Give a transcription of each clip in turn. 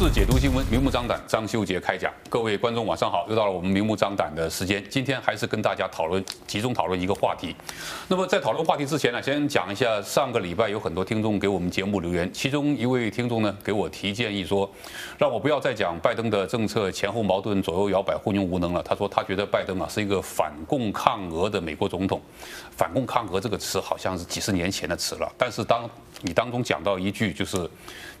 批判时事，解读新闻，明目张胆。张修杰开讲，各位观众晚上好，又到了我们明目张胆的时间。今天还是跟大家讨论，集中讨论一个话题。那么在讨论话题之前呢，先讲一下上个礼拜有很多听众给我们节目留言，其中一位听众呢给我提建议说，让我不要再讲拜登的政策前后矛盾、左右摇摆、昏庸无能了。他说他觉得拜登啊是一个反共抗俄的美国总统。反共抗俄这个词好像是几十年前的词了，但是当你当中讲到一句，就是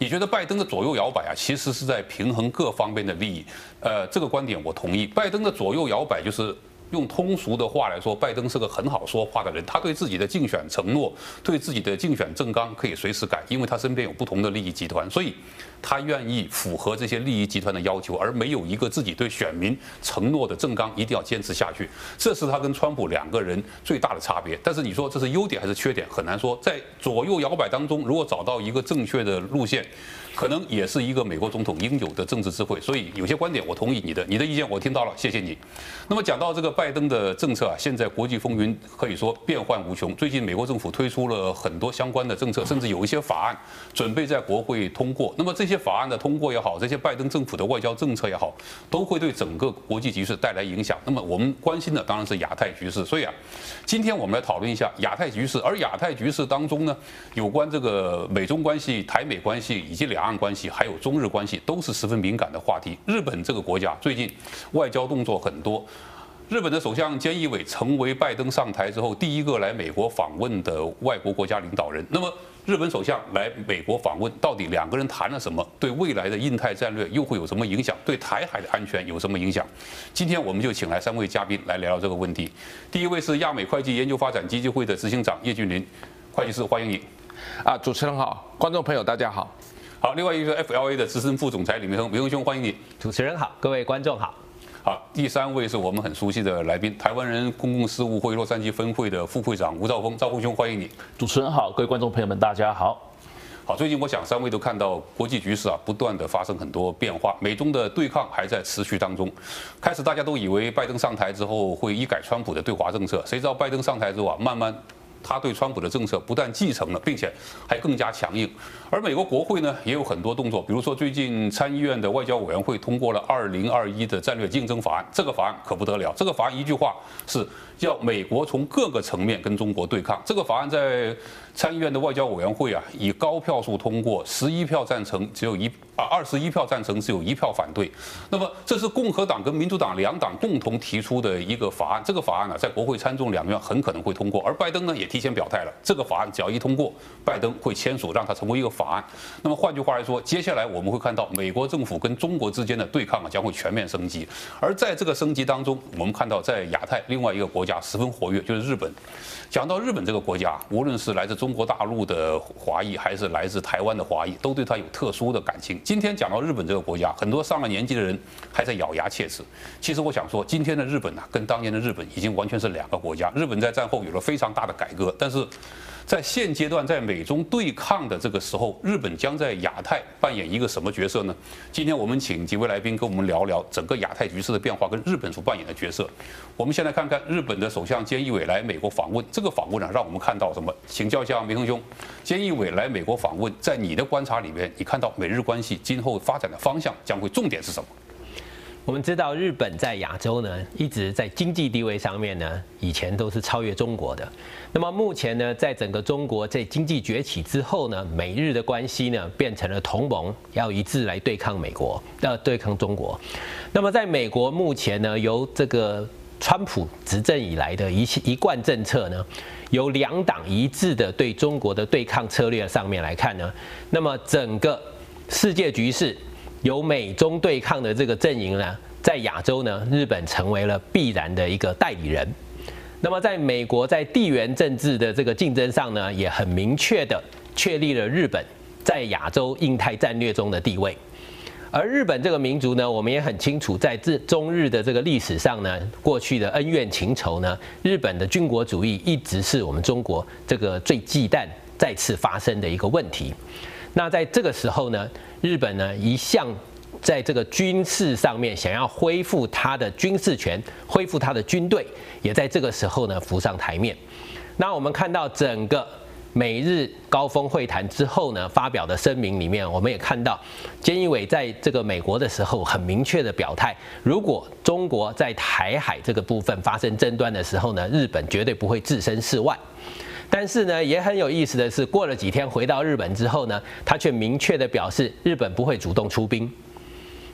你觉得拜登的左右摇摆啊，其实是在平衡各方面的利益。呃，这个观点我同意。拜登的左右摇摆，就是用通俗的话来说，拜登是个很好说话的人。他对自己的竞选承诺，对自己的竞选政纲可以随时改，因为他身边有不同的利益集团，所以他愿意符合这些利益集团的要求，而没有一个自己对选民承诺的政纲一定要坚持下去。这是他跟川普两个人最大的差别。但是你说这是优点还是缺点，很难说。在左右摇摆当中，如果找到一个正确的路线。可能也是一个美国总统应有的政治智慧，所以有些观点我同意你的，你的意见我听到了，谢谢你。那么讲到这个拜登的政策啊，现在国际风云可以说变幻无穷。最近美国政府推出了很多相关的政策，甚至有一些法案准备在国会通过。那么这些法案的通过也好，这些拜登政府的外交政策也好，都会对整个国际局势带来影响。那么我们关心的当然是亚太局势。所以啊，今天我们来讨论一下亚太局势。而亚太局势当中呢，有关这个美中关系、台美关系以及两两岸。关系还有中日关系都是十分敏感的话题。日本这个国家最近外交动作很多。日本的首相菅义伟成为拜登上台之后第一个来美国访问的外国国家领导人。那么日本首相来美国访问，到底两个人谈了什么？对未来的印太战略又会有什么影响？对台海的安全有什么影响？今天我们就请来三位嘉宾来聊聊这个问题。第一位是亚美会计研究发展基金会的执行长叶俊林会计师，欢迎你。啊，主持人好，观众朋友大家好。好，另外一个 FLA 的资深副总裁李明亨，明亨兄欢迎你。主持人好，各位观众好。好，第三位是我们很熟悉的来宾，台湾人公共事务会洛杉矶分会的副会长吴兆峰，兆峰兄欢迎你。主持人好，各位观众朋友们大家好。好，最近我想三位都看到国际局势啊，不断的发生很多变化，美中的对抗还在持续当中。开始大家都以为拜登上台之后会一改川普的对华政策，谁知道拜登上台之后啊，慢慢。他对川普的政策不但继承了，并且还更加强硬。而美国国会呢，也有很多动作，比如说最近参议院的外交委员会通过了二零二一的战略竞争法案，这个法案可不得了。这个法案一句话是要美国从各个层面跟中国对抗。这个法案在参议院的外交委员会啊，以高票数通过，十一票赞成，只有一啊二十一票赞成，只有一票反对。那么这是共和党跟民主党两党共同提出的一个法案。这个法案呢，在国会参众两院很可能会通过。而拜登呢，也提前表态了，这个法案只要一通过，拜登会签署，让它成为一个法案。那么换句话来说，接下来我们会看到美国政府跟中国之间的对抗啊，将会全面升级。而在这个升级当中，我们看到在亚太另外一个国家十分活跃，就是日本。讲到日本这个国家，无论是来自中中国大陆的华裔，还是来自台湾的华裔，都对他有特殊的感情。今天讲到日本这个国家，很多上了年纪的人还在咬牙切齿。其实我想说，今天的日本呢，跟当年的日本已经完全是两个国家。日本在战后有了非常大的改革，但是。在现阶段，在美中对抗的这个时候，日本将在亚太扮演一个什么角色呢？今天我们请几位来宾跟我们聊聊整个亚太局势的变化跟日本所扮演的角色。我们先来看看日本的首相菅义伟来美国访问，这个访问呢，让我们看到什么？请教一下明亨兄，菅义伟来美国访问，在你的观察里面，你看到美日关系今后发展的方向将会重点是什么？我们知道日本在亚洲呢，一直在经济地位上面呢，以前都是超越中国的。那么目前呢，在整个中国在经济崛起之后呢，美日的关系呢变成了同盟，要一致来对抗美国，要对抗中国。那么在美国目前呢，由这个川普执政以来的一一贯政策呢，由两党一致的对中国的对抗策略上面来看呢，那么整个世界局势。由美中对抗的这个阵营呢，在亚洲呢，日本成为了必然的一个代理人。那么，在美国在地缘政治的这个竞争上呢，也很明确的确立了日本在亚洲印太战略中的地位。而日本这个民族呢，我们也很清楚，在这中日的这个历史上呢，过去的恩怨情仇呢，日本的军国主义一直是我们中国这个最忌惮再次发生的一个问题。那在这个时候呢，日本呢一向在这个军事上面想要恢复他的军事权，恢复他的军队，也在这个时候呢浮上台面。那我们看到整个美日高峰会谈之后呢，发表的声明里面，我们也看到，菅义伟在这个美国的时候很明确的表态，如果中国在台海这个部分发生争端的时候呢，日本绝对不会置身事外。但是呢，也很有意思的是，过了几天回到日本之后呢，他却明确的表示，日本不会主动出兵。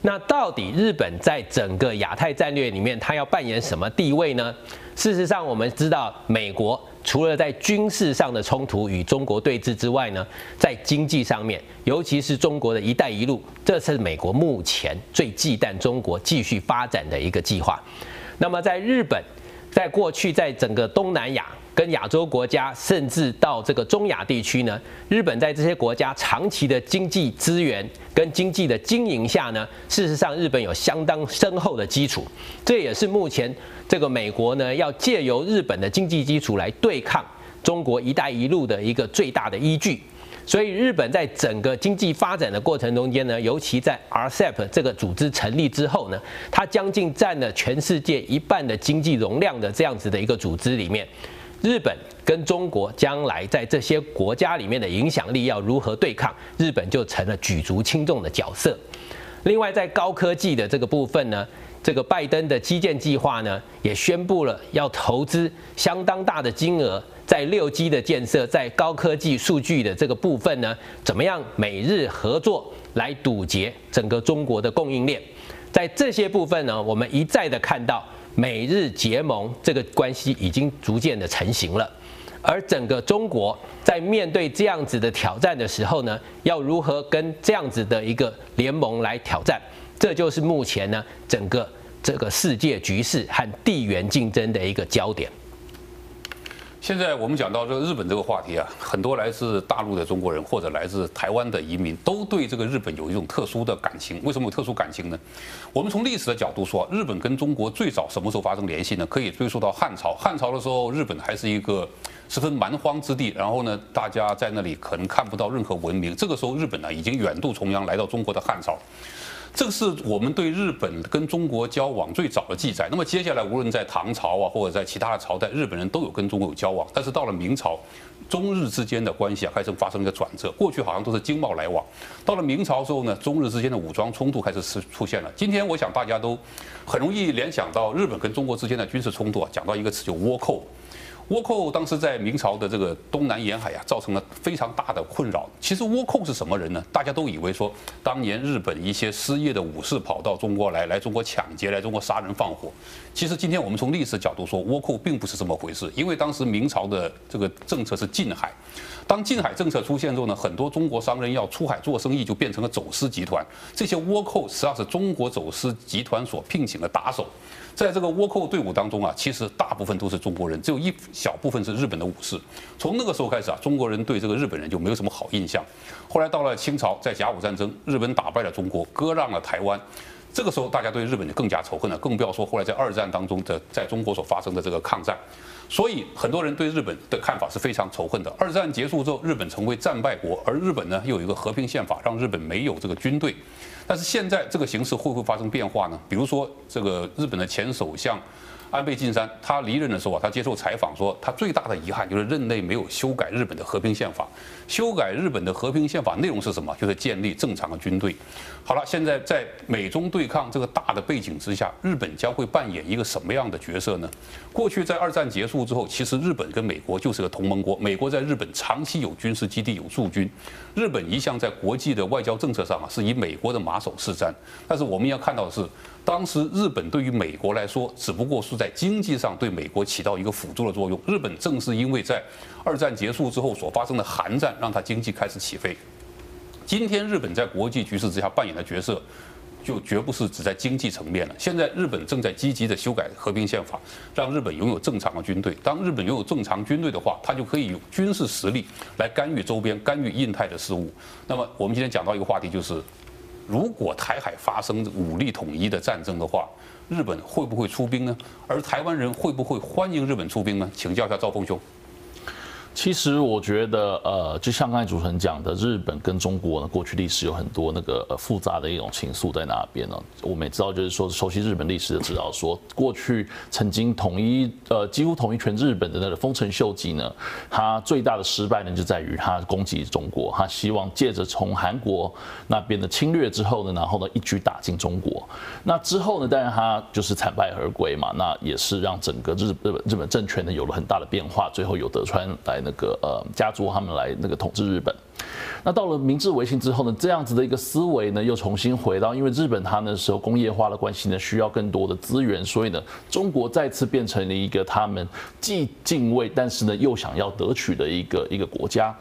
那到底日本在整个亚太战略里面，它要扮演什么地位呢？事实上，我们知道，美国除了在军事上的冲突与中国对峙之外呢，在经济上面，尤其是中国的一带一路，这是美国目前最忌惮中国继续发展的一个计划。那么，在日本，在过去，在整个东南亚。跟亚洲国家，甚至到这个中亚地区呢，日本在这些国家长期的经济资源跟经济的经营下呢，事实上日本有相当深厚的基础，这也是目前这个美国呢要借由日本的经济基础来对抗中国“一带一路”的一个最大的依据。所以日本在整个经济发展的过程中间呢，尤其在 RCEP 这个组织成立之后呢，它将近占了全世界一半的经济容量的这样子的一个组织里面。日本跟中国将来在这些国家里面的影响力要如何对抗？日本就成了举足轻重的角色。另外，在高科技的这个部分呢，这个拜登的基建计划呢，也宣布了要投资相当大的金额在六 G 的建设，在高科技数据的这个部分呢，怎么样美日合作来堵截整个中国的供应链？在这些部分呢，我们一再的看到。美日结盟这个关系已经逐渐的成型了，而整个中国在面对这样子的挑战的时候呢，要如何跟这样子的一个联盟来挑战？这就是目前呢整个这个世界局势和地缘竞争的一个焦点。现在我们讲到这个日本这个话题啊，很多来自大陆的中国人或者来自台湾的移民都对这个日本有一种特殊的感情。为什么有特殊感情呢？我们从历史的角度说，日本跟中国最早什么时候发生联系呢？可以追溯到汉朝。汉朝的时候，日本还是一个十分蛮荒之地，然后呢，大家在那里可能看不到任何文明。这个时候，日本呢已经远渡重洋来到中国的汉朝。这个是我们对日本跟中国交往最早的记载。那么接下来，无论在唐朝啊，或者在其他的朝代，日本人都有跟中国有交往。但是到了明朝，中日之间的关系啊开始发生一个转折。过去好像都是经贸来往，到了明朝之后呢，中日之间的武装冲突开始出出现了。今天我想大家都很容易联想到日本跟中国之间的军事冲突啊，讲到一个词就倭寇。倭寇当时在明朝的这个东南沿海呀，造成了非常大的困扰。其实倭寇是什么人呢？大家都以为说，当年日本一些失业的武士跑到中国来，来中国抢劫，来中国杀人放火。其实今天我们从历史角度说，倭寇并不是这么回事。因为当时明朝的这个政策是禁海，当禁海政策出现之后呢，很多中国商人要出海做生意，就变成了走私集团。这些倭寇实际上是中国走私集团所聘请的打手。在这个倭寇队伍当中啊，其实大部分都是中国人，只有一小部分是日本的武士。从那个时候开始啊，中国人对这个日本人就没有什么好印象。后来到了清朝，在甲午战争，日本打败了中国，割让了台湾。这个时候，大家对日本就更加仇恨了，更不要说后来在二战当中的在中国所发生的这个抗战。所以很多人对日本的看法是非常仇恨的。二战结束之后，日本成为战败国，而日本呢又有一个和平宪法，让日本没有这个军队。但是现在这个形势会不会发生变化呢？比如说，这个日本的前首相。安倍晋三他离任的时候啊，他接受采访说，他最大的遗憾就是任内没有修改日本的和平宪法。修改日本的和平宪法内容是什么？就是建立正常的军队。好了，现在在美中对抗这个大的背景之下，日本将会扮演一个什么样的角色呢？过去在二战结束之后，其实日本跟美国就是个同盟国，美国在日本长期有军事基地、有驻军。日本一向在国际的外交政策上啊，是以美国的马首是瞻。但是我们要看到的是。当时日本对于美国来说，只不过是在经济上对美国起到一个辅助的作用。日本正是因为在二战结束之后所发生的韩战，让它经济开始起飞。今天日本在国际局势之下扮演的角色，就绝不是只在经济层面了。现在日本正在积极的修改和平宪法，让日本拥有正常的军队。当日本拥有正常军队的话，它就可以用军事实力来干预周边、干预印太的事务。那么我们今天讲到一个话题就是。如果台海发生武力统一的战争的话，日本会不会出兵呢？而台湾人会不会欢迎日本出兵呢？请教一下赵峰兄。其实我觉得，呃，就像刚才主持人讲的，日本跟中国呢，过去历史有很多那个呃复杂的一种情愫在那边呢。我们也知道，就是说熟悉日本历史的知道，说过去曾经统一呃几乎统一全日本的那个丰臣秀吉呢，他最大的失败呢就在于他攻击中国，他希望借着从韩国那边的侵略之后呢，然后呢一举打进中国。那之后呢，当然他就是惨败而归嘛，那也是让整个日日本日本政权呢有了很大的变化，最后由德川来。那个呃，家族他们来那个统治日本，那到了明治维新之后呢，这样子的一个思维呢，又重新回到，因为日本它那时候工业化的关系呢，需要更多的资源，所以呢，中国再次变成了一个他们既敬畏，但是呢又想要得取的一个一个国家。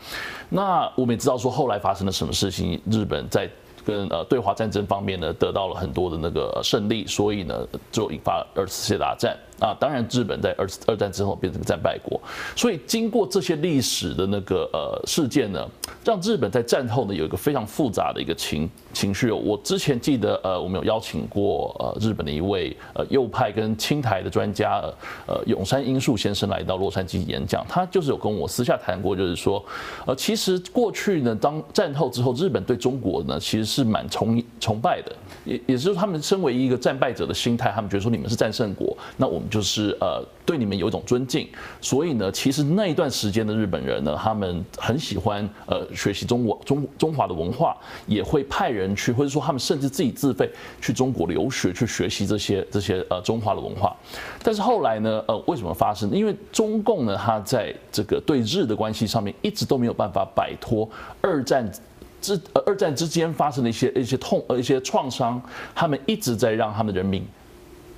那我们也知道说后来发生了什么事情，日本在。跟呃对华战争方面呢，得到了很多的那个胜利，所以呢就引发二次世界大战啊。当然，日本在二二战之后变成个战败国，所以经过这些历史的那个呃事件呢，让日本在战后呢有一个非常复杂的一个情情绪。我之前记得呃，我们有邀请过呃日本的一位呃右派跟亲台的专家呃永山英树先生来到洛杉矶演讲，他就是有跟我私下谈过，就是说呃其实过去呢，当战后之后，日本对中国呢其实是。蛮崇崇拜的，也也就是他们身为一个战败者的心态，他们觉得说你们是战胜国，那我们就是呃对你们有一种尊敬。所以呢，其实那一段时间的日本人呢，他们很喜欢呃学习中国中中华的文化，也会派人去，或者说他们甚至自己自费去中国留学去学习这些这些呃中华的文化。但是后来呢，呃为什么发生？因为中共呢，他在这个对日的关系上面一直都没有办法摆脱二战。之二战之间发生的一些一些痛呃一些创伤，他们一直在让他们人民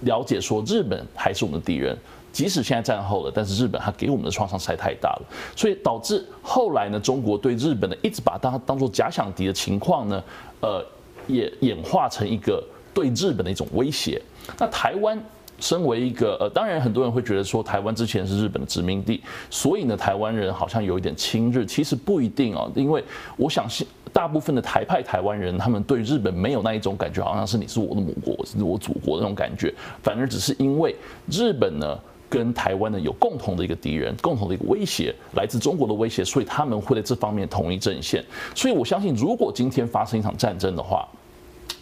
了解说，日本还是我们的敌人，即使现在战后了，但是日本它给我们的创伤实在太大了，所以导致后来呢，中国对日本呢一直把它当做假想敌的情况呢，呃，也演化成一个对日本的一种威胁。那台湾。身为一个呃，当然很多人会觉得说台湾之前是日本的殖民地，所以呢，台湾人好像有一点亲日，其实不一定哦，因为我想信大部分的台派台湾人，他们对日本没有那一种感觉，好像是你是我的母国，是我祖国的那种感觉，反而只是因为日本呢跟台湾呢有共同的一个敌人，共同的一个威胁，来自中国的威胁，所以他们会在这方面统一阵线。所以我相信，如果今天发生一场战争的话，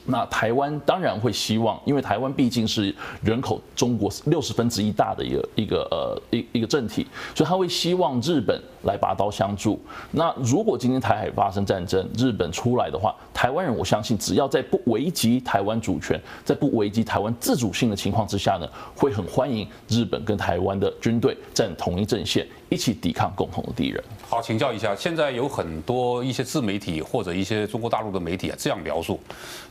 那台湾当然会希望，因为台湾毕竟是人口中国六十分之一大的一个一个呃一一个政体，所以他会希望日本来拔刀相助。那如果今天台海发生战争，日本出来的话，台湾人我相信只要在不危及台湾主权，在不危及台湾自主性的情况之下呢，会很欢迎日本跟台湾的军队站同一阵线，一起抵抗共同的敌人。好，请教一下，现在有很多一些自媒体或者一些中国大陆的媒体啊，这样描述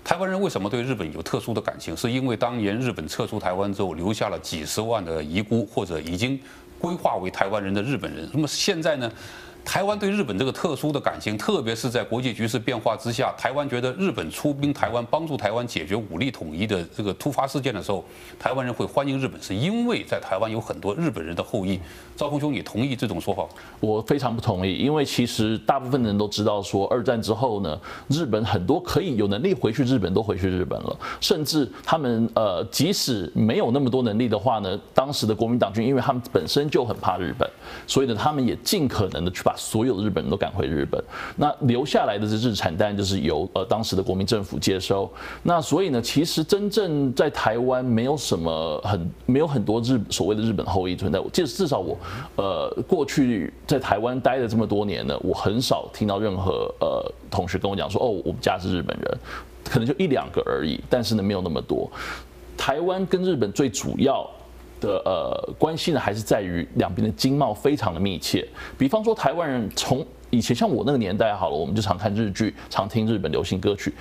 台湾。人为什么对日本有特殊的感情？是因为当年日本撤出台湾之后，留下了几十万的遗孤或者已经规划为台湾人的日本人。那么现在呢？台湾对日本这个特殊的感情，特别是在国际局势变化之下，台湾觉得日本出兵台湾，帮助台湾解决武力统一的这个突发事件的时候，台湾人会欢迎日本，是因为在台湾有很多日本人的后裔。赵峰兄，你同意这种说法？我非常不同意，因为其实大部分人都知道，说二战之后呢，日本很多可以有能力回去日本都回去日本了，甚至他们呃，即使没有那么多能力的话呢，当时的国民党军，因为他们本身就很怕日本，所以呢，他们也尽可能的去把。所有的日本人都赶回日本，那留下来的这日产当然就是由呃当时的国民政府接收。那所以呢，其实真正在台湾没有什么很没有很多日所谓的日本后裔存在。我记得至少我呃过去在台湾待了这么多年呢，我很少听到任何呃同学跟我讲说哦，我们家是日本人，可能就一两个而已。但是呢，没有那么多。台湾跟日本最主要。的呃关系呢，还是在于两边的经贸非常的密切。比方说，台湾人从以前像我那个年代好了，我们就常看日剧，常听日本流行歌曲。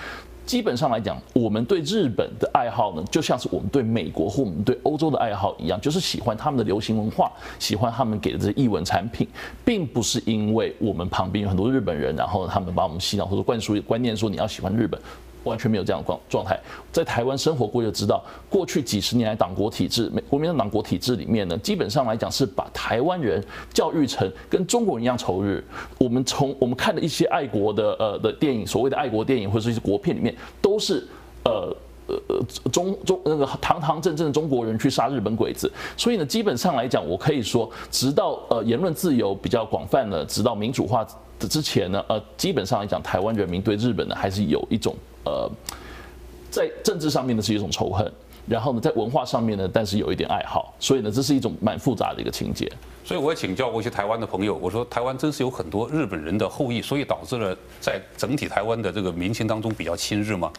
基本上来讲，我们对日本的爱好呢，就像是我们对美国或我们对欧洲的爱好一样，就是喜欢他们的流行文化，喜欢他们给的这些艺文产品，并不是因为我们旁边有很多日本人，然后他们把我们洗脑或者灌输观念说你要喜欢日本。完全没有这样的状状态，在台湾生活过就知道，过去几十年来党国体制、美国民党党国体制里面呢，基本上来讲是把台湾人教育成跟中国人一样仇日。我们从我们看的一些爱国的呃的电影，所谓的爱国电影或者是一些国片里面，都是呃呃中中那个堂堂正正的中国人去杀日本鬼子。所以呢，基本上来讲，我可以说，直到呃言论自由比较广泛了，直到民主化的之前呢，呃，基本上来讲，台湾人民对日本呢还是有一种呃，在政治上面呢是一种仇恨。然后呢，在文化上面呢，但是有一点爱好，所以呢，这是一种蛮复杂的一个情节。所以我也请教过一些台湾的朋友，我说台湾真是有很多日本人的后裔，所以导致了在整体台湾的这个民情当中比较亲日吗？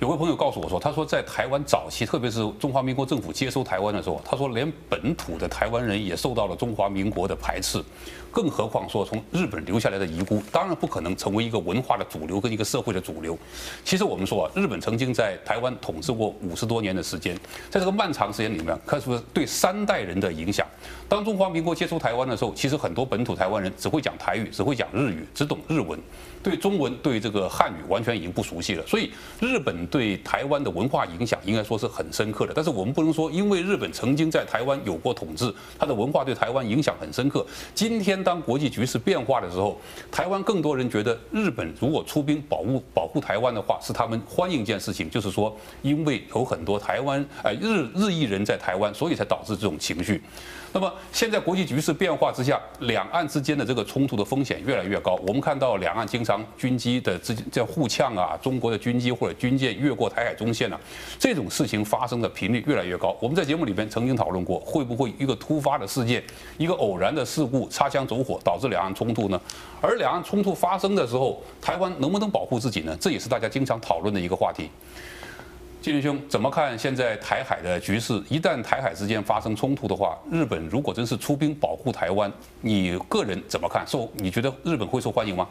有位朋友告诉我说，他说在台湾早期，特别是中华民国政府接收台湾的时候，他说连本土的台湾人也受到了中华民国的排斥。更何况说从日本留下来的遗孤，当然不可能成为一个文化的主流跟一个社会的主流。其实我们说啊，日本曾经在台湾统治过五十多年的时间，在这个漫长时间里面，可以说对三代人的影响。当中华民国接触台湾的时候，其实很多本土台湾人只会讲台语，只会讲日语，只懂日文，对中文、对这个汉语完全已经不熟悉了。所以日本对台湾的文化影响应该说是很深刻的。但是我们不能说，因为日本曾经在台湾有过统治，它的文化对台湾影响很深刻。今天当国际局势变化的时候，台湾更多人觉得日本如果出兵保护保护台湾的话，是他们欢迎一件事情，就是说因为有很多台湾呃日日裔人在台湾，所以才导致这种情绪。那么现在国际局势变化之下，两岸之间的这个冲突的风险越来越高。我们看到两岸经常军机的之间这互呛啊，中国的军机或者军舰越过台海中线啊，这种事情发生的频率越来越高。我们在节目里边曾经讨论过，会不会一个突发的事件，一个偶然的事故，擦枪走火导致两岸冲突呢？而两岸冲突发生的时候，台湾能不能保护自己呢？这也是大家经常讨论的一个话题。金林兄怎么看现在台海的局势？一旦台海之间发生冲突的话，日本如果真是出兵保护台湾，你个人怎么看？受你觉得日本会受欢迎吗？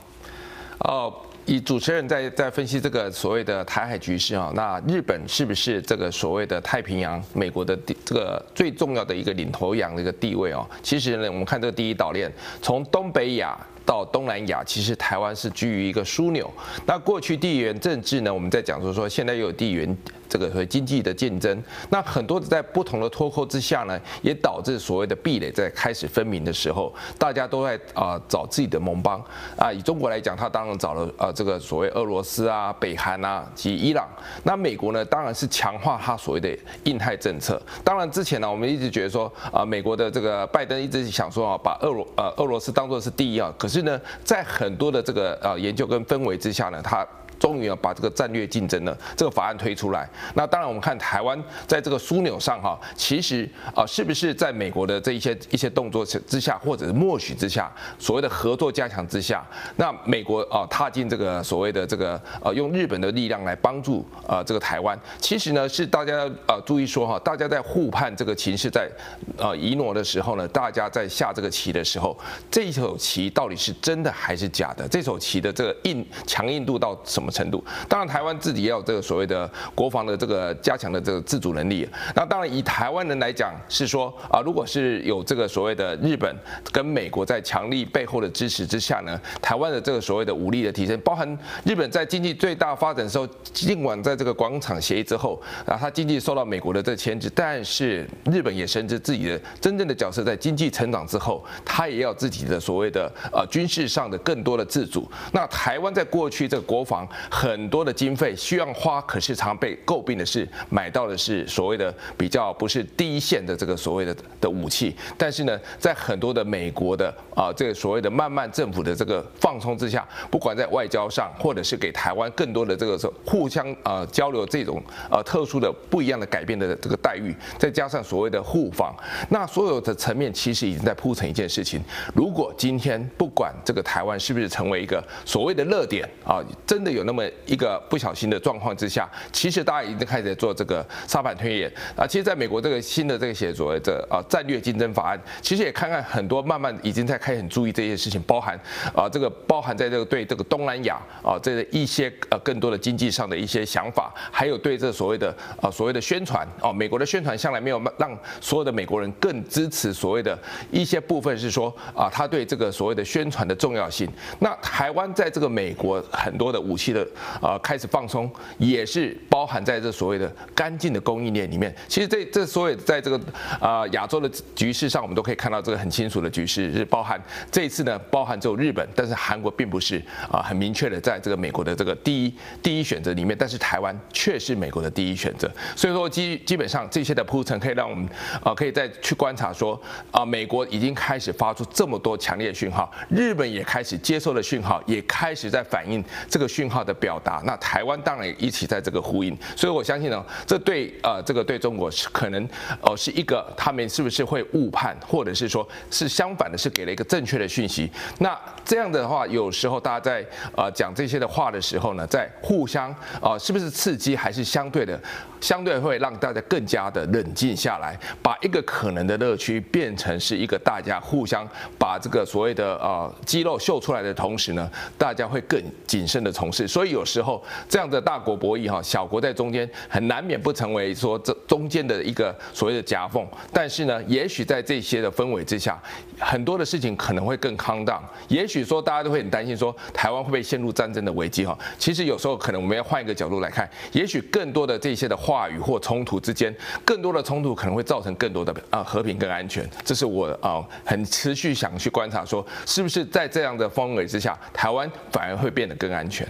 哦，以主持人在在分析这个所谓的台海局势啊，那日本是不是这个所谓的太平洋美国的这个最重要的一个领头羊的一个地位哦？其实呢，我们看这个第一岛链，从东北亚。到东南亚，其实台湾是居于一个枢纽。那过去地缘政治呢，我们在讲说说，现在又有地缘这个和经济的竞争。那很多在不同的脱钩之下呢，也导致所谓的壁垒在开始分明的时候，大家都在啊找自己的盟邦啊。以中国来讲，他当然找了啊这个所谓俄罗斯啊、北韩啊及伊朗。那美国呢，当然是强化他所谓的印太政策。当然之前呢，我们一直觉得说啊，美国的这个拜登一直想说啊，把俄罗呃俄罗斯当作是第一啊，可。是呢，在很多的这个呃研究跟氛围之下呢，他。终于要把这个战略竞争的这个法案推出来。那当然，我们看台湾在这个枢纽上哈，其实啊，是不是在美国的这一些一些动作之下，或者是默许之下，所谓的合作加强之下，那美国啊踏进这个所谓的这个呃用日本的力量来帮助啊这个台湾，其实呢是大家呃注意说哈，大家在互判这个情势在呃移挪的时候呢，大家在下这个棋的时候，这一手棋到底是真的还是假的？这手棋的这个硬强硬度到什么程度？当然，台湾自己也有这个所谓的国防的这个加强的这个自主能力。那当然，以台湾人来讲，是说啊，如果是有这个所谓的日本跟美国在强力背后的支持之下呢，台湾的这个所谓的武力的提升，包含日本在经济最大发展的时候，尽管在这个广场协议之后啊，它经济受到美国的这个牵制，但是日本也深知自己的真正的角色在经济成长之后，它也要自己的所谓的呃军事上的更多的自主。那台湾在过去这个国防。很多的经费需要花，可是常被诟病的是买到的是所谓的比较不是第一线的这个所谓的的武器。但是呢，在很多的美国的啊这个所谓的慢慢政府的这个放松之下，不管在外交上，或者是给台湾更多的这个互相啊交流这种呃特殊的不一样的改变的这个待遇，再加上所谓的互访，那所有的层面其实已经在铺成一件事情。如果今天不管这个台湾是不是成为一个所谓的热点啊，真的有那么。一个不小心的状况之下，其实大家已经开始做这个沙盘推演啊。其实，在美国这个新的这个写所谓的啊战略竞争法案，其实也看看很多慢慢已经在开始很注意这些事情，包含啊这个包含在这个对这个东南亚啊这个一些呃更多的经济上的一些想法，还有对这所谓的啊所谓的宣传啊，美国的宣传向来没有让所有的美国人更支持所谓的一些部分是说啊他对这个所谓的宣传的重要性。那台湾在这个美国很多的武器的。呃开始放松，也是包含在这所谓的干净的供应链里面。其实这这所有在这个啊亚洲的局势上，我们都可以看到这个很清楚的局势是包含这一次呢，包含只有日本，但是韩国并不是啊很明确的在这个美国的这个第一第一选择里面，但是台湾却是美国的第一选择。所以说基基本上这些的铺陈可以让我们啊可以再去观察说啊美国已经开始发出这么多强烈的讯号，日本也开始接受了讯号，也开始在反映这个讯号的表达。那台湾当然也一起在这个呼应。所以我相信呢，这对呃这个对中国是可能哦是一个他们是不是会误判，或者是说是相反的，是给了一个正确的讯息。那这样的话，有时候大家在呃讲这些的话的时候呢，在互相啊、呃、是不是刺激，还是相对的，相对会让大家更加的冷静下来，把一个可能的乐趣变成是一个大家互相把这个所谓的呃肌肉秀出来的同时呢，大家会更谨慎的从事。所以有时候这样的大国博弈哈，小国在中间很难免不成为说这中间的一个所谓的夹缝。但是呢，也许在这些的氛围之下，很多的事情可能会更 calm down。也许说大家都会很担心说台湾会不会陷入战争的危机哈。其实有时候可能我们要换一个角度来看，也许更多的这些的话语或冲突之间，更多的冲突可能会造成更多的啊和平跟安全。这是我啊很持续想去观察说，是不是在这样的氛围之下，台湾反而会变得更安全。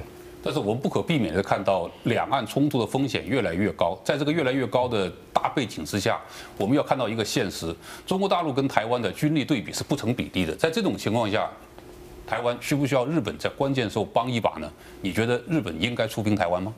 但是我们不可避免的看到，两岸冲突的风险越来越高。在这个越来越高的大背景之下，我们要看到一个现实：中国大陆跟台湾的军力对比是不成比例的。在这种情况下，台湾需不需要日本在关键时候帮一把呢？你觉得日本应该出兵台湾吗？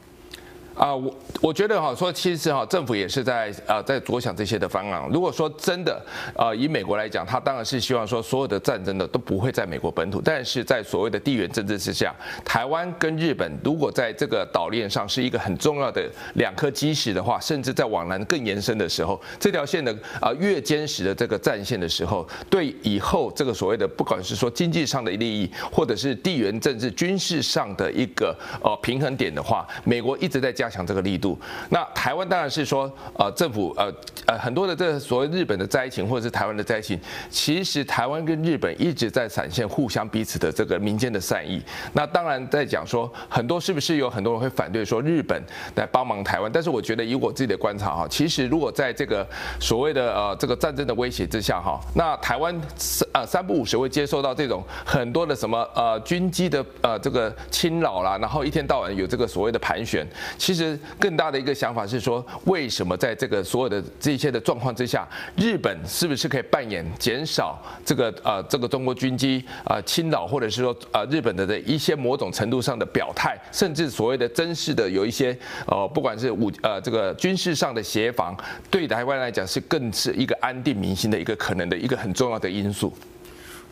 啊，我我觉得哈，说其实哈，政府也是在啊在着想这些的方案。如果说真的，呃，以美国来讲，他当然是希望说所有的战争的都不会在美国本土，但是在所谓的地缘政治之下，台湾跟日本如果在这个岛链上是一个很重要的两颗基石的话，甚至在往南更延伸的时候，这条线的啊越坚实的这个战线的时候，对以后这个所谓的不管是说经济上的利益，或者是地缘政治军事上的一个呃平衡点的话，美国一直在加。加强这个力度，那台湾当然是说，呃，政府呃呃很多的这所谓日本的灾情或者是台湾的灾情，其实台湾跟日本一直在展现互相彼此的这个民间的善意。那当然在讲说，很多是不是有很多人会反对说日本来帮忙台湾？但是我觉得以我自己的观察哈，其实如果在这个所谓的呃这个战争的威胁之下哈，那台湾三呃三不五时会接受到这种很多的什么呃军机的呃这个侵扰啦，然后一天到晚有这个所谓的盘旋，其实。其实更大的一个想法是说，为什么在这个所有的这些的状况之下，日本是不是可以扮演减少这个呃这个中国军机啊侵扰，或者是说呃日本的的一些某种程度上的表态，甚至所谓的真实的有一些呃不管是武呃这个军事上的协防，对台湾来讲是更是一个安定民心的一个可能的一个很重要的因素。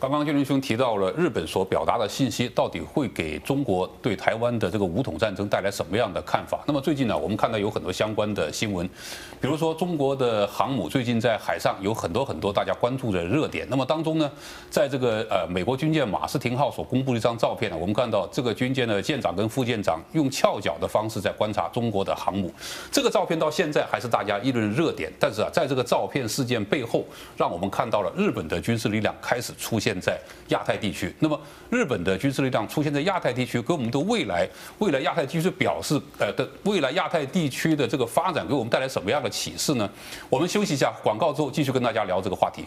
刚刚建伦兄提到了日本所表达的信息，到底会给中国对台湾的这个武统战争带来什么样的看法？那么最近呢，我们看到有很多相关的新闻，比如说中国的航母最近在海上有很多很多大家关注的热点。那么当中呢，在这个呃美国军舰马斯廷号所公布的一张照片呢，我们看到这个军舰的舰长跟副舰长用翘脚的方式在观察中国的航母。这个照片到现在还是大家议论热点，但是啊，在这个照片事件背后，让我们看到了日本的军事力量开始出现。在亚太地区，那么日本的军事力量出现在亚太地区，给我们的未来未来亚太地区表示，呃的未来亚太地区的这个发展，给我们带来什么样的启示呢？我们休息一下，广告之后继续跟大家聊这个话题。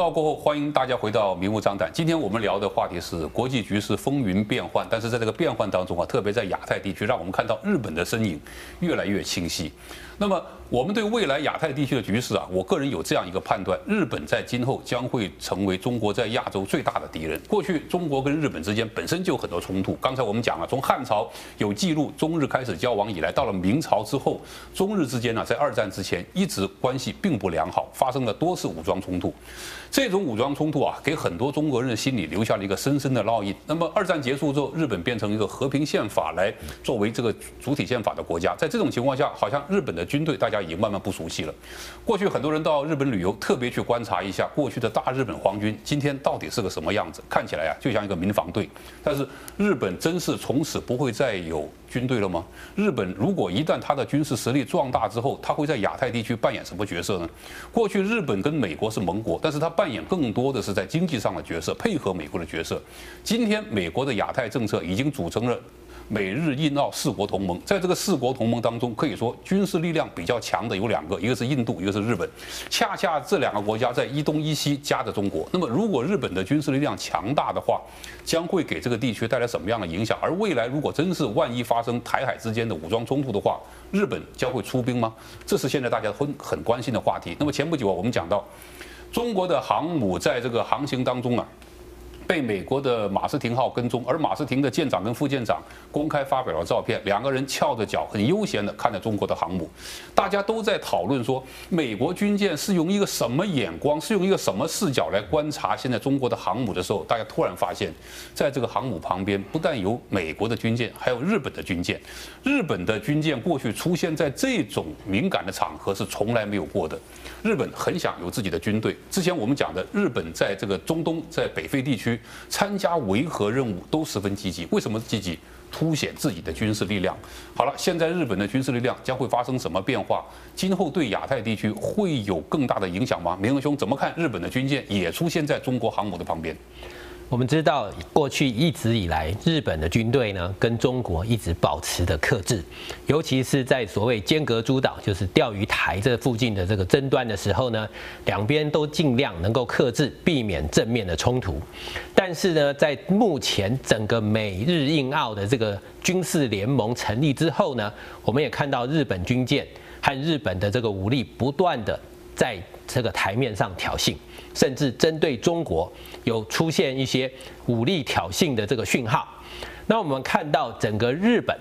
告过后，欢迎大家回到明目张胆。今天我们聊的话题是国际局势风云变幻，但是在这个变幻当中啊，特别在亚太地区，让我们看到日本的身影越来越清晰。那么，我们对未来亚太地区的局势啊，我个人有这样一个判断：日本在今后将会成为中国在亚洲最大的敌人。过去中国跟日本之间本身就有很多冲突。刚才我们讲了，从汉朝有记录中日开始交往以来，到了明朝之后，中日之间呢，在二战之前一直关系并不良好，发生了多次武装冲突。这种武装冲突啊，给很多中国人心里留下了一个深深的烙印。那么二战结束之后，日本变成一个和平宪法来作为这个主体宪法的国家，在这种情况下，好像日本的军队大家已经慢慢不熟悉了。过去很多人到日本旅游，特别去观察一下过去的大日本皇军今天到底是个什么样子，看起来啊就像一个民防队。但是日本真是从此不会再有军队了吗？日本如果一旦它的军事实力壮大之后，它会在亚太地区扮演什么角色呢？过去日本跟美国是盟国，但是它扮演更多的是在经济上的角色，配合美国的角色。今天美国的亚太政策已经组成了。美日印澳四国同盟，在这个四国同盟当中，可以说军事力量比较强的有两个，一个是印度，一个是日本。恰恰这两个国家在一东一西夹着中国。那么，如果日本的军事力量强大的话，将会给这个地区带来什么样的影响？而未来如果真是万一发生台海之间的武装冲突的话，日本将会出兵吗？这是现在大家很很关心的话题。那么前不久啊，我们讲到中国的航母在这个航行当中啊。被美国的马斯廷号跟踪，而马斯廷的舰长跟副舰长公开发表了照片，两个人翘着脚，很悠闲地看着中国的航母。大家都在讨论说，美国军舰是用一个什么眼光，是用一个什么视角来观察现在中国的航母的时候，大家突然发现，在这个航母旁边，不但有美国的军舰，还有日本的军舰。日本的军舰过去出现在这种敏感的场合是从来没有过的。日本很想有自己的军队。之前我们讲的，日本在这个中东，在北非地区。参加维和任务都十分积极，为什么积极？凸显自己的军事力量。好了，现在日本的军事力量将会发生什么变化？今后对亚太地区会有更大的影响吗？明恒兄怎么看日本的军舰也出现在中国航母的旁边？我们知道，过去一直以来，日本的军队呢跟中国一直保持的克制，尤其是在所谓尖阁诸岛，就是钓鱼台这附近的这个争端的时候呢，两边都尽量能够克制，避免正面的冲突。但是呢，在目前整个美日印澳的这个军事联盟成立之后呢，我们也看到日本军舰和日本的这个武力不断的在这个台面上挑衅，甚至针对中国有出现一些武力挑衅的这个讯号。那我们看到整个日本，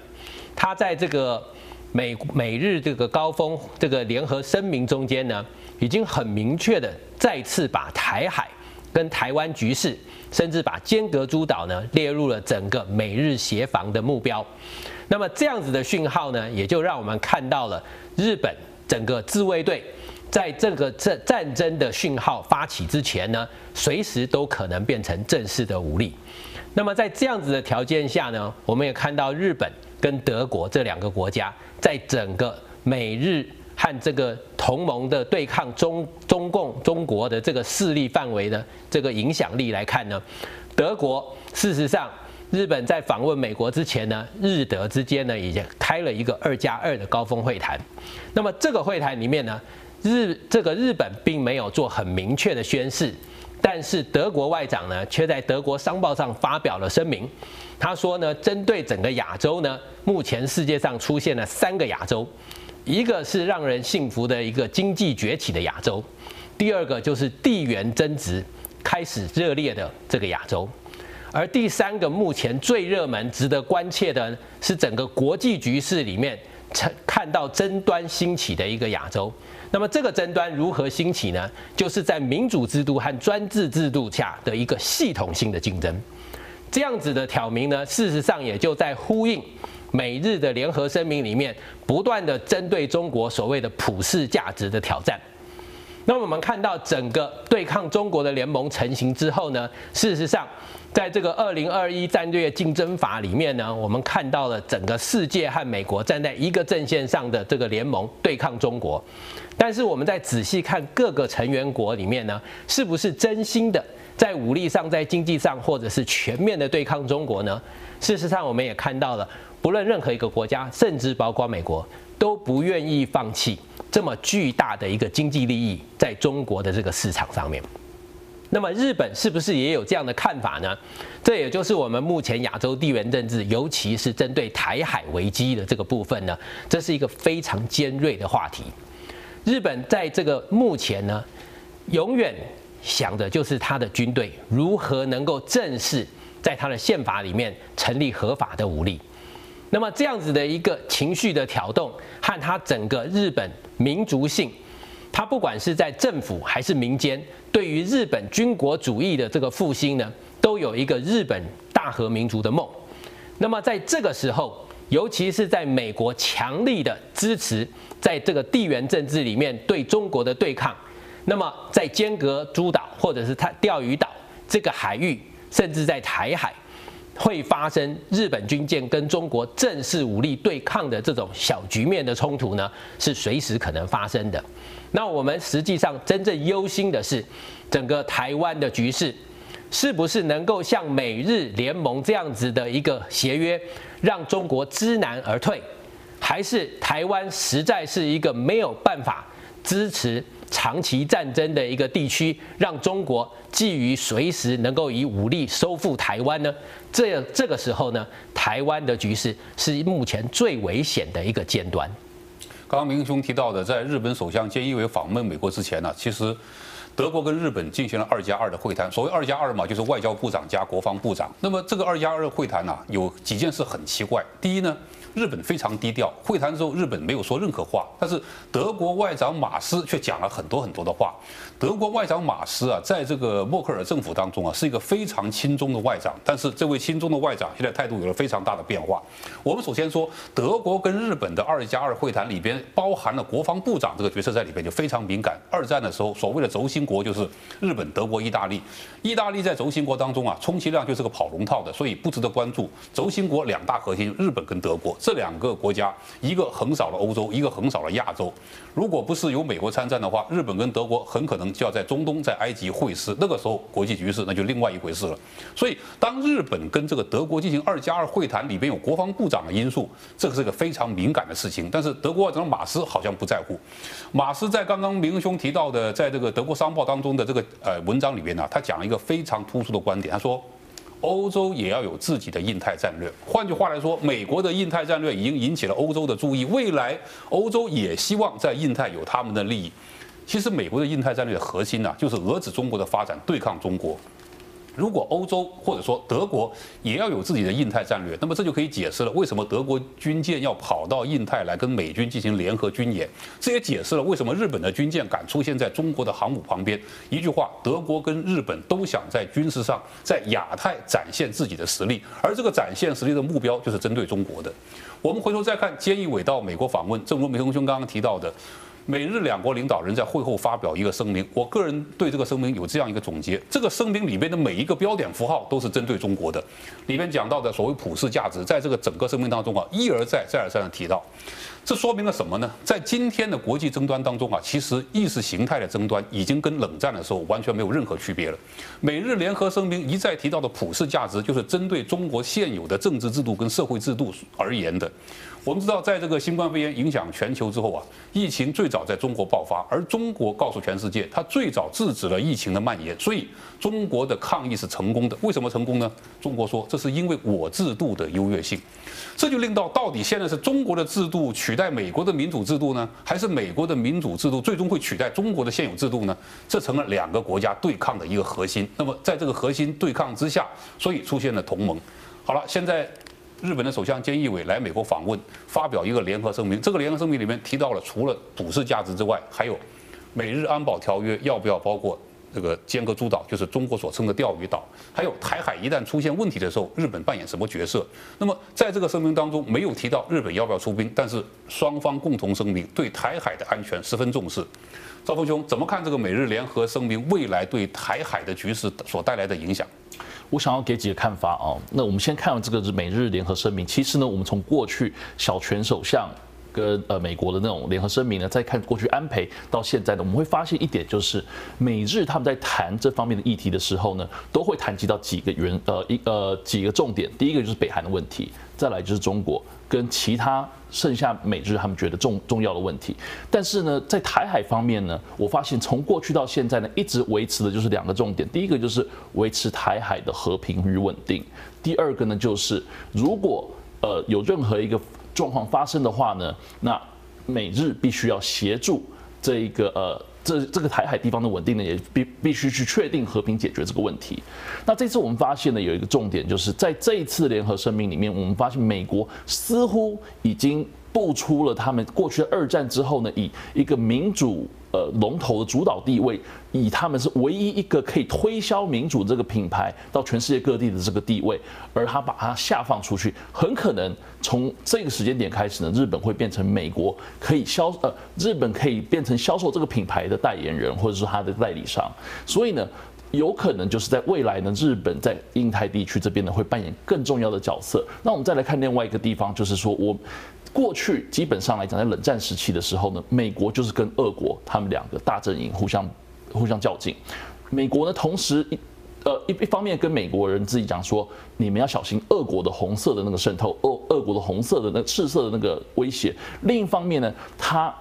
它在这个美美日这个高峰这个联合声明中间呢，已经很明确的再次把台海跟台湾局势，甚至把尖阁诸岛呢列入了整个美日协防的目标。那么这样子的讯号呢，也就让我们看到了日本整个自卫队。在这个战战争的讯号发起之前呢，随时都可能变成正式的武力。那么在这样子的条件下呢，我们也看到日本跟德国这两个国家，在整个美日和这个同盟的对抗中中共中国的这个势力范围的这个影响力来看呢，德国事实上，日本在访问美国之前呢，日德之间呢已经开了一个二加二的高峰会谈。那么这个会谈里面呢，日这个日本并没有做很明确的宣示，但是德国外长呢，却在德国商报上发表了声明。他说呢，针对整个亚洲呢，目前世界上出现了三个亚洲，一个是让人信服的一个经济崛起的亚洲，第二个就是地缘争执开始热烈的这个亚洲，而第三个目前最热门、值得关切的是整个国际局势里面看到争端兴起的一个亚洲。那么这个争端如何兴起呢？就是在民主制度和专制制度下的一个系统性的竞争。这样子的挑明呢，事实上也就在呼应美日的联合声明里面不断的针对中国所谓的普世价值的挑战。那我们看到整个对抗中国的联盟成型之后呢，事实上。在这个二零二一战略竞争法里面呢，我们看到了整个世界和美国站在一个阵线上的这个联盟对抗中国。但是我们再仔细看各个成员国里面呢，是不是真心的在武力上、在经济上，或者是全面的对抗中国呢？事实上，我们也看到了，不论任何一个国家，甚至包括美国，都不愿意放弃这么巨大的一个经济利益在中国的这个市场上面。那么日本是不是也有这样的看法呢？这也就是我们目前亚洲地缘政治，尤其是针对台海危机的这个部分呢，这是一个非常尖锐的话题。日本在这个目前呢，永远想的就是他的军队如何能够正式在他的宪法里面成立合法的武力。那么这样子的一个情绪的挑动，和他整个日本民族性。他不管是在政府还是民间，对于日本军国主义的这个复兴呢，都有一个日本大和民族的梦。那么在这个时候，尤其是在美国强力的支持，在这个地缘政治里面对中国的对抗，那么在尖阁诸岛或者是它钓鱼岛这个海域，甚至在台海，会发生日本军舰跟中国正式武力对抗的这种小局面的冲突呢，是随时可能发生的。那我们实际上真正忧心的是，整个台湾的局势。是不是能够像美日联盟这样子的一个协约，让中国知难而退？还是台湾实在是一个没有办法支持长期战争的一个地区，让中国觊觎随时能够以武力收复台湾呢？这这个时候呢，台湾的局势是目前最危险的一个尖端。刚刚明兄提到的，在日本首相菅义伟访问美国之前呢，其实。德国跟日本进行了二加二的会谈，所谓二加二嘛，就是外交部长加国防部长。那么这个二加二会谈呢，有几件事很奇怪。第一呢，日本非常低调，会谈之后日本没有说任何话，但是德国外长马斯却讲了很多很多的话。德国外长马斯啊，在这个默克尔政府当中啊，是一个非常亲中的外长，但是这位亲中的外长现在态度有了非常大的变化。我们首先说，德国跟日本的二加二会谈里边包含了国防部长这个角色在里边就非常敏感。二战的时候，所谓的轴心国就是日本、德国、意大利。意大利在轴心国当中啊，充其量就是个跑龙套的，所以不值得关注。轴心国两大核心，日本跟德国。这两个国家，一个横扫了欧洲，一个横扫了亚洲。如果不是有美国参战的话，日本跟德国很可能就要在中东、在埃及会师。那个时候国际局势那就另外一回事了。所以，当日本跟这个德国进行二加二会谈，里边有国防部长的因素，这个是个非常敏感的事情。但是德国外长马斯好像不在乎。马斯在刚刚明兄提到的，在这个德国商报当中的这个呃文章里边呢，他讲了一个非常突出的观点，他说。欧洲也要有自己的印太战略。换句话来说，美国的印太战略已经引起了欧洲的注意。未来，欧洲也希望在印太有他们的利益。其实，美国的印太战略的核心呢，就是遏制中国的发展，对抗中国。如果欧洲或者说德国也要有自己的印太战略，那么这就可以解释了为什么德国军舰要跑到印太来跟美军进行联合军演。这也解释了为什么日本的军舰敢出现在中国的航母旁边。一句话，德国跟日本都想在军事上在亚太展现自己的实力，而这个展现实力的目标就是针对中国的。我们回头再看菅义伟到美国访问，正如梅东兄刚刚提到的。美日两国领导人在会后发表一个声明，我个人对这个声明有这样一个总结：这个声明里边的每一个标点符号都是针对中国的。里面讲到的所谓普世价值，在这个整个声明当中啊，一而再、再而三的提到。这说明了什么呢？在今天的国际争端当中啊，其实意识形态的争端已经跟冷战的时候完全没有任何区别了。美日联合声明一再提到的普世价值，就是针对中国现有的政治制度跟社会制度而言的。我们知道，在这个新冠肺炎影响全球之后啊，疫情最早在中国爆发，而中国告诉全世界，它最早制止了疫情的蔓延，所以中国的抗疫是成功的。为什么成功呢？中国说，这是因为我制度的优越性。这就令到到底现在是中国的制度取代美国的民主制度呢，还是美国的民主制度最终会取代中国的现有制度呢？这成了两个国家对抗的一个核心。那么在这个核心对抗之下，所以出现了同盟。好了，现在。日本的首相菅义伟来美国访问，发表一个联合声明。这个联合声明里面提到了，除了普世价值之外，还有美日安保条约要不要包括这个尖阁诸岛，就是中国所称的钓鱼岛，还有台海一旦出现问题的时候，日本扮演什么角色？那么在这个声明当中没有提到日本要不要出兵，但是双方共同声明对台海的安全十分重视。赵峰兄怎么看这个美日联合声明未来对台海的局势所带来的影响？我想要给几个看法啊。那我们先看完这个美日联合声明。其实呢，我们从过去小泉首相跟呃美国的那种联合声明呢，再看过去安培到现在呢，我们会发现一点，就是美日他们在谈这方面的议题的时候呢，都会谈及到几个原呃一呃几个重点。第一个就是北韩的问题，再来就是中国。跟其他剩下美日他们觉得重重要的问题，但是呢，在台海方面呢，我发现从过去到现在呢，一直维持的就是两个重点。第一个就是维持台海的和平与稳定，第二个呢就是如果呃有任何一个状况发生的话呢，那美日必须要协助这一个呃。这这个台海地方的稳定呢，也必必须去确定和平解决这个问题。那这次我们发现呢，有一个重点，就是在这一次联合声明里面，我们发现美国似乎已经步出了他们过去二战之后呢，以一个民主呃龙头的主导地位，以他们是唯一一个可以推销民主这个品牌到全世界各地的这个地位，而他把它下放出去，很可能从这个时间点开始呢，日本会变成美国可以销呃日本可以变成销售这个品牌的代言人，或者是他的代理商，所以呢。有可能就是在未来呢，日本在印太地区这边呢会扮演更重要的角色。那我们再来看另外一个地方，就是说我过去基本上来讲，在冷战时期的时候呢，美国就是跟俄国他们两个大阵营互相互相较劲。美国呢，同时一呃一一方面跟美国人自己讲说，你们要小心俄国的红色的那个渗透，俄俄国的红色的那赤色的那个威胁。另一方面呢，他。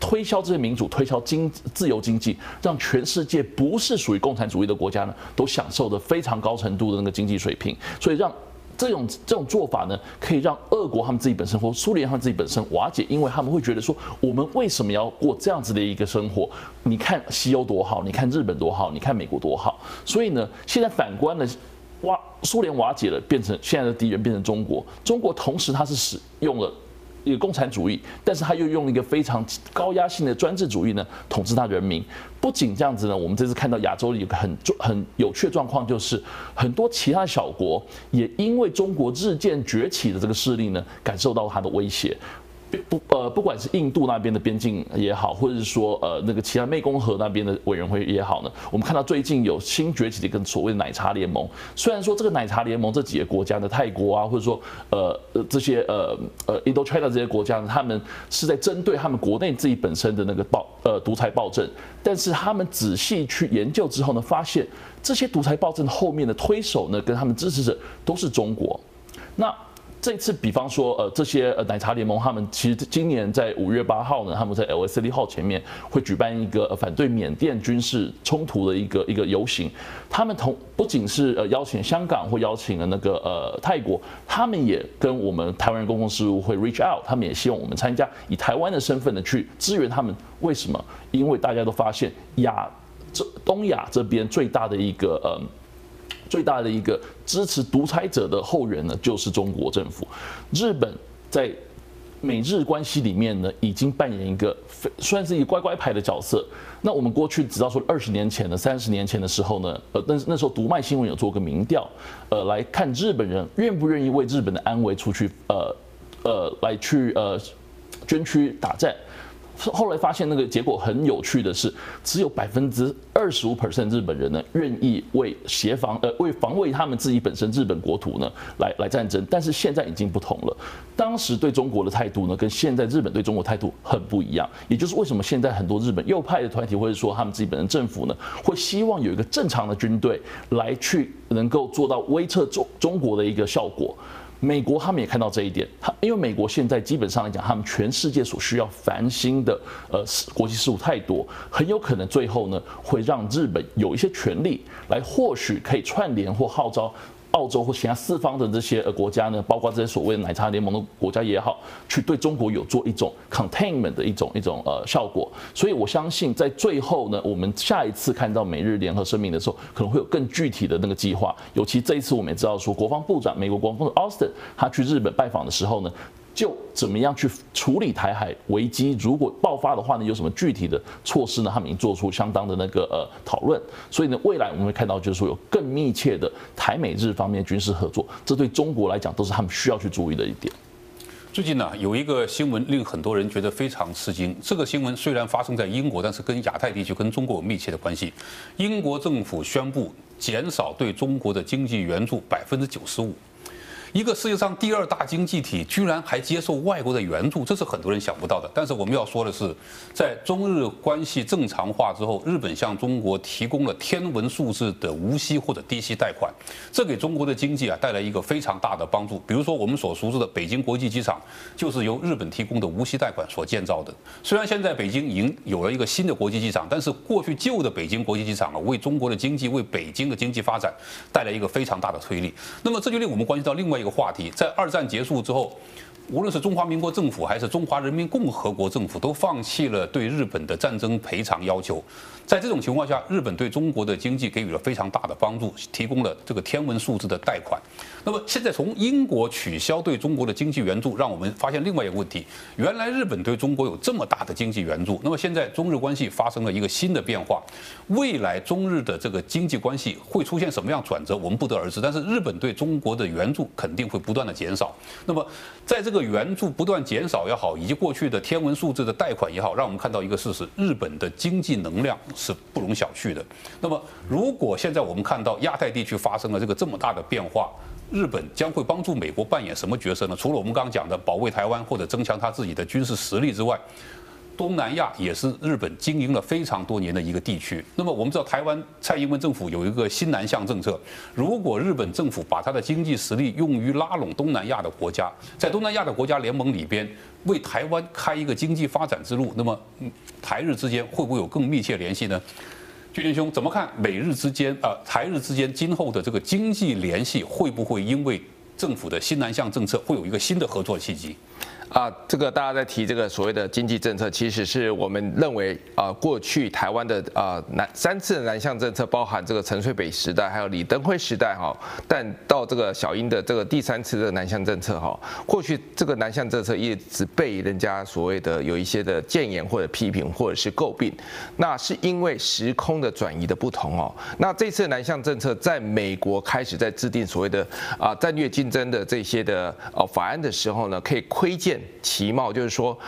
推销这些民主，推销经自由经济，让全世界不是属于共产主义的国家呢，都享受着非常高程度的那个经济水平。所以让这种这种做法呢，可以让俄国他们自己本身或苏联他们自己本身瓦解，因为他们会觉得说，我们为什么要过这样子的一个生活？你看西欧多好，你看日本多好，你看美国多好。所以呢，现在反观了瓦苏联瓦解了，变成现在的敌人变成中国，中国同时它是使用了。一个共产主义，但是他又用一个非常高压性的专制主义呢，统治他人民。不仅这样子呢，我们这次看到亚洲有个很很有趣的状况，就是很多其他小国也因为中国日渐崛起的这个势力呢，感受到它的威胁。不呃，不管是印度那边的边境也好，或者是说呃那个其他湄公河那边的委员会也好呢，我们看到最近有新崛起的一个所谓的奶茶联盟。虽然说这个奶茶联盟这几个国家的泰国啊，或者说呃这些呃呃 Indochina 这些国家呢，他们是在针对他们国内自己本身的那个暴呃独裁暴政，但是他们仔细去研究之后呢，发现这些独裁暴政后面的推手呢，跟他们支持者都是中国。那这次，比方说，呃，这些呃奶茶联盟，他们其实今年在五月八号呢，他们在 LSD 号前面会举办一个反对缅甸军事冲突的一个一个游行。他们同不仅是呃邀请香港或邀请了那个呃泰国，他们也跟我们台湾人公共事务会 reach out，他们也希望我们参加，以台湾的身份呢去支援他们。为什么？因为大家都发现亚这东亚这边最大的一个呃。最大的一个支持独裁者的后援呢，就是中国政府。日本在美日关系里面呢，已经扮演一个算是一个乖乖牌的角色。那我们过去知道说，二十年前的、三十年前的时候呢，呃，那那时候读卖新闻有做个民调，呃，来看日本人愿不愿意为日本的安危出去，呃，呃，来去呃捐躯打战。后来发现那个结果很有趣的是，只有百分之二十五 percent 日本人呢愿意为协防呃为防卫他们自己本身日本国土呢来来战争，但是现在已经不同了。当时对中国的态度呢跟现在日本对中国态度很不一样，也就是为什么现在很多日本右派的团体或者说他们自己本身政府呢会希望有一个正常的军队来去能够做到威慑中中国的一个效果。美国他们也看到这一点，他因为美国现在基本上来讲，他们全世界所需要繁星的呃国际事务太多，很有可能最后呢会让日本有一些权利来，或许可以串联或号召。澳洲或其他四方的这些呃国家呢，包括这些所谓奶茶联盟的国家也好，去对中国有做一种 containment 的一种一种呃效果。所以我相信在最后呢，我们下一次看到美日联合声明的时候，可能会有更具体的那个计划。尤其这一次我们也知道说，国防部长美国国防部长 Austin 他去日本拜访的时候呢。就怎么样去处理台海危机？如果爆发的话呢，有什么具体的措施呢？他们已经做出相当的那个呃讨论。所以呢，未来我们会看到，就是说有更密切的台美日方面军事合作，这对中国来讲都是他们需要去注意的一点。最近呢，有一个新闻令很多人觉得非常吃惊。这个新闻虽然发生在英国，但是跟亚太地区、跟中国有密切的关系。英国政府宣布减少对中国的经济援助百分之九十五。一个世界上第二大经济体居然还接受外国的援助，这是很多人想不到的。但是我们要说的是，在中日关系正常化之后，日本向中国提供了天文数字的无息或者低息贷款，这给中国的经济啊带来一个非常大的帮助。比如说我们所熟知的北京国际机场，就是由日本提供的无息贷款所建造的。虽然现在北京已经有了一个新的国际机场，但是过去旧的北京国际机场啊，为中国的经济、为北京的经济发展带来一个非常大的推力。那么这就令我们关系到另外。一个话题，在二战结束之后，无论是中华民国政府还是中华人民共和国政府，都放弃了对日本的战争赔偿要求。在这种情况下，日本对中国的经济给予了非常大的帮助，提供了这个天文数字的贷款。那么现在从英国取消对中国的经济援助，让我们发现另外一个问题：原来日本对中国有这么大的经济援助，那么现在中日关系发生了一个新的变化，未来中日的这个经济关系会出现什么样转折，我们不得而知。但是日本对中国的援助肯定会不断的减少。那么在这个援助不断减少也好，以及过去的天文数字的贷款也好，让我们看到一个事实：日本的经济能量是不容小觑的。那么如果现在我们看到亚太地区发生了这个这么大的变化，日本将会帮助美国扮演什么角色呢？除了我们刚刚讲的保卫台湾或者增强他自己的军事实力之外，东南亚也是日本经营了非常多年的一个地区。那么我们知道，台湾蔡英文政府有一个新南向政策。如果日本政府把它的经济实力用于拉拢东南亚的国家，在东南亚的国家联盟里边为台湾开一个经济发展之路，那么台日之间会不会有更密切联系呢？俊麟兄怎么看美日之间啊、呃，台日之间今后的这个经济联系会不会因为政府的新南向政策会有一个新的合作契机？啊，这个大家在提这个所谓的经济政策，其实是我们认为啊，过去台湾的啊南三次的南向政策，包含这个陈水北时代，还有李登辉时代哈，但到这个小英的这个第三次的南向政策哈，过去这个南向政策一直被人家所谓的有一些的谏言或者批评或者是诟病，那是因为时空的转移的不同哦。那这次南向政策在美国开始在制定所谓的啊战略竞争的这些的哦法案的时候呢，可以窥见。其貌就是说，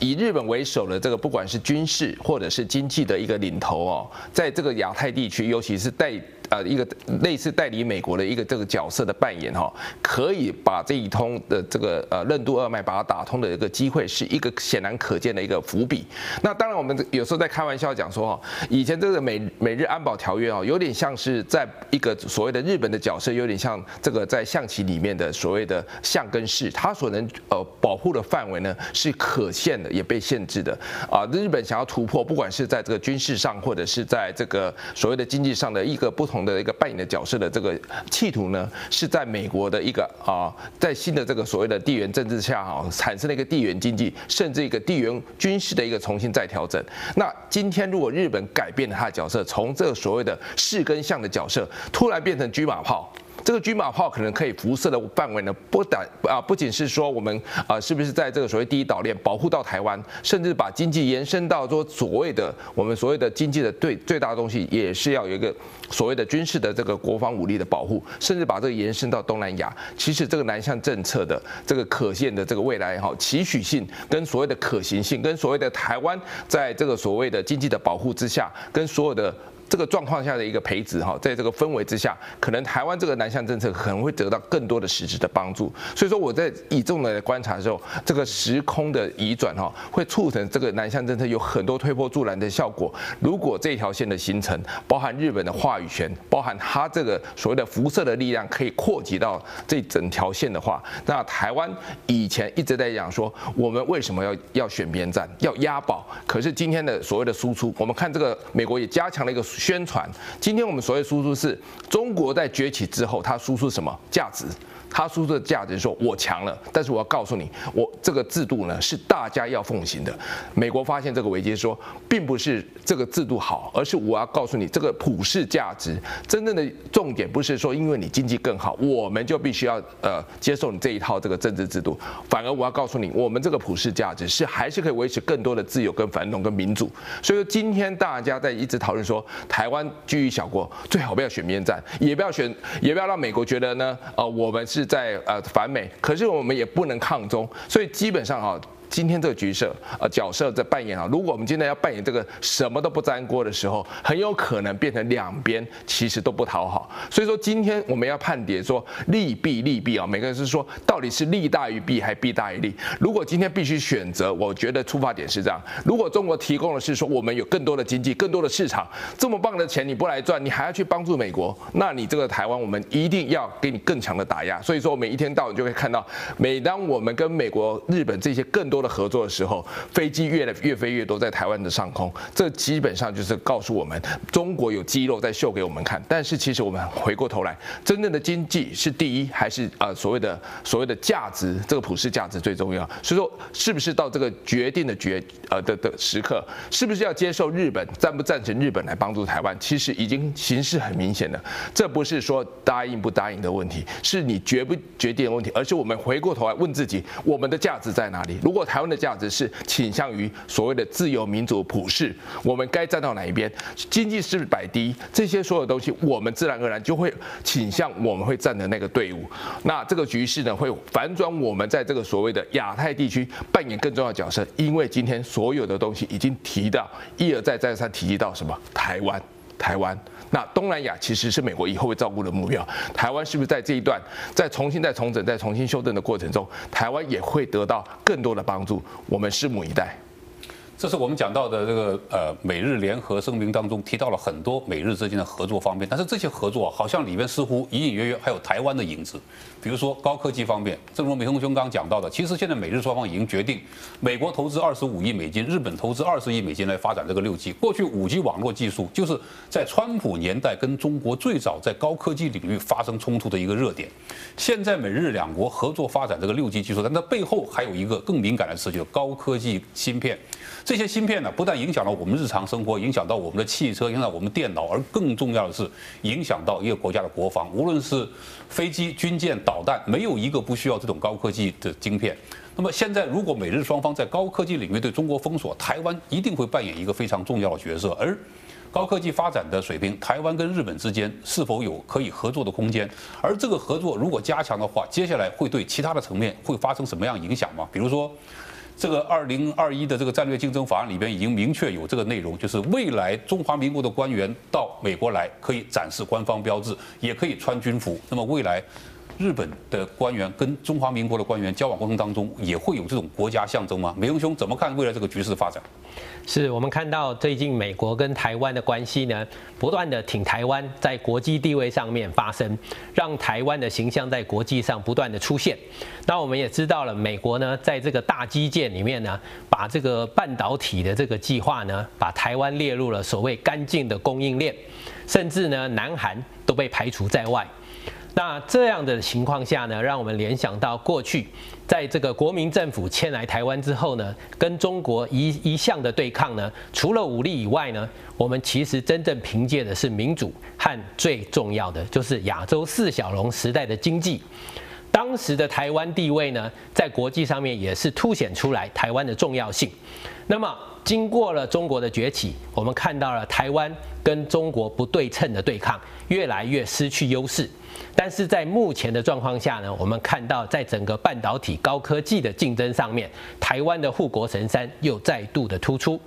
以日本为首的这个，不管是军事或者是经济的一个领头哦，在这个亚太地区，尤其是带。呃，一个类似代理美国的一个这个角色的扮演哈，可以把这一通的这个呃任督二脉把它打通的一个机会，是一个显然可见的一个伏笔。那当然，我们有时候在开玩笑讲说哈，以前这个美美日安保条约啊，有点像是在一个所谓的日本的角色，有点像这个在象棋里面的所谓的象跟士，它所能呃保护的范围呢是可限的，也被限制的啊。日本想要突破，不管是在这个军事上，或者是在这个所谓的经济上的一个不同。的一个扮演的角色的这个企图呢，是在美国的一个啊，在新的这个所谓的地缘政治下哈，产生了一个地缘经济，甚至一个地缘军事的一个重新再调整。那今天如果日本改变了他的角色，从这个所谓的士跟象的角色，突然变成车马炮。这个军马炮可能可以辐射的范围呢，不但啊，不仅是说我们啊，是不是在这个所谓第一岛链保护到台湾，甚至把经济延伸到说所谓的我们所谓的经济的最最大的东西，也是要有一个所谓的军事的这个国防武力的保护，甚至把这个延伸到东南亚。其实这个南向政策的这个可见的这个未来哈，期许性跟所谓的可行性，跟所谓的台湾在这个所谓的经济的保护之下，跟所有的。这个状况下的一个培植哈，在这个氛围之下，可能台湾这个南向政策可能会得到更多的实质的帮助。所以说我在以这种来观察的时候，这个时空的移转哈，会促成这个南向政策有很多推波助澜的效果。如果这条线的形成，包含日本的话语权，包含它这个所谓的辐射的力量，可以扩及到这整条线的话，那台湾以前一直在讲说，我们为什么要要选边站，要押宝？可是今天的所谓的输出，我们看这个美国也加强了一个。宣传，今天我们所谓输出是中国在崛起之后，它输出什么价值？他输出的价值说我强了，但是我要告诉你，我这个制度呢是大家要奉行的。美国发现这个危机，说并不是这个制度好，而是我要告诉你，这个普世价值真正的重点不是说因为你经济更好，我们就必须要呃接受你这一套这个政治制度，反而我要告诉你，我们这个普世价值是还是可以维持更多的自由跟繁荣跟民主。所以说今天大家在一直讨论说，台湾居于小国，最好不要选边站，也不要选，也不要让美国觉得呢，呃，我们是是在呃反美，可是我们也不能抗中，所以基本上啊。今天这个角色，呃，角色在扮演啊。如果我们今天要扮演这个什么都不沾锅的时候，很有可能变成两边其实都不讨好。所以说，今天我们要判别说利弊利弊啊。每个人是说，到底是利大于弊，还弊大于利？如果今天必须选择，我觉得出发点是这样：如果中国提供的是说我们有更多的经济、更多的市场，这么棒的钱你不来赚，你还要去帮助美国，那你这个台湾我们一定要给你更强的打压。所以说，我们一天到晚就会看到，每当我们跟美国、日本这些更多的合作的时候，飞机越来越飞越多在台湾的上空，这基本上就是告诉我们，中国有肌肉在秀给我们看。但是其实我们回过头来，真正的经济是第一，还是呃所谓的所谓的价值，这个普世价值最重要？所以说，是不是到这个决定的决呃的的时刻，是不是要接受日本，赞不赞成日本来帮助台湾？其实已经形势很明显了，这不是说答应不答应的问题，是你决不决定的问题，而是我们回过头来问自己，我们的价值在哪里？如果台湾的价值是倾向于所谓的自由、民主、普世，我们该站到哪一边？经济是不是摆第一？这些所有东西，我们自然而然就会倾向我们会站的那个队伍。那这个局势呢，会反转我们在这个所谓的亚太地区扮演更重要的角色。因为今天所有的东西已经提到，一而再、再三提及到什么？台湾，台湾。那东南亚其实是美国以后会照顾的目标。台湾是不是在这一段在重新再重整、再重新修正的过程中，台湾也会得到更多的帮助？我们拭目以待。这是我们讲到的这个呃美日联合声明当中提到了很多美日之间的合作方面，但是这些合作好像里面似乎隐隐约约还有台湾的影子，比如说高科技方面，正如美红兄刚刚讲到的，其实现在美日双方已经决定，美国投资二十五亿美金，日本投资二十亿美金来发展这个六 G。过去五 G 网络技术就是在川普年代跟中国最早在高科技领域发生冲突的一个热点，现在美日两国合作发展这个六 G 技术，但它背后还有一个更敏感的词，就是高科技芯片。这些芯片呢，不但影响了我们日常生活，影响到我们的汽车，影响到我们电脑，而更重要的是，影响到一个国家的国防。无论是飞机、军舰、导弹，没有一个不需要这种高科技的晶片。那么现在，如果美日双方在高科技领域对中国封锁，台湾一定会扮演一个非常重要的角色。而高科技发展的水平，台湾跟日本之间是否有可以合作的空间？而这个合作如果加强的话，接下来会对其他的层面会发生什么样影响吗？比如说。这个二零二一的这个战略竞争法案里边已经明确有这个内容，就是未来中华民国的官员到美国来可以展示官方标志，也可以穿军服。那么未来。日本的官员跟中华民国的官员交往过程当中，也会有这种国家象征吗？美英兄怎么看未来这个局势的发展？是我们看到最近美国跟台湾的关系呢，不断的挺台湾在国际地位上面发声，让台湾的形象在国际上不断的出现。那我们也知道了，美国呢在这个大基建里面呢，把这个半导体的这个计划呢，把台湾列入了所谓干净的供应链，甚至呢南韩都被排除在外。那这样的情况下呢，让我们联想到过去，在这个国民政府迁来台湾之后呢，跟中国一一向的对抗呢，除了武力以外呢，我们其实真正凭借的是民主和最重要的就是亚洲四小龙时代的经济。当时的台湾地位呢，在国际上面也是凸显出来台湾的重要性。那么经过了中国的崛起，我们看到了台湾跟中国不对称的对抗，越来越失去优势。但是在目前的状况下呢，我们看到在整个半导体高科技的竞争上面，台湾的护国神山又再度的突出。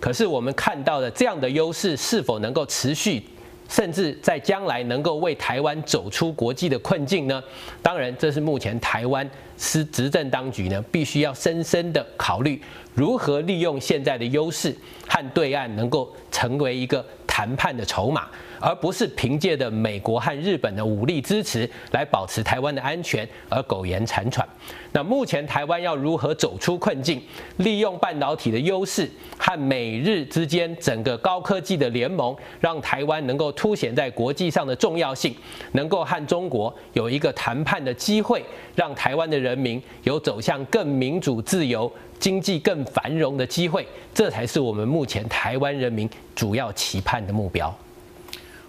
可是我们看到的这样的优势是否能够持续，甚至在将来能够为台湾走出国际的困境呢？当然，这是目前台湾施执政当局呢必须要深深的考虑，如何利用现在的优势和对岸能够成为一个谈判的筹码。而不是凭借着美国和日本的武力支持来保持台湾的安全而苟延残喘。那目前台湾要如何走出困境，利用半导体的优势和美日之间整个高科技的联盟，让台湾能够凸显在国际上的重要性，能够和中国有一个谈判的机会，让台湾的人民有走向更民主、自由、经济更繁荣的机会，这才是我们目前台湾人民主要期盼的目标。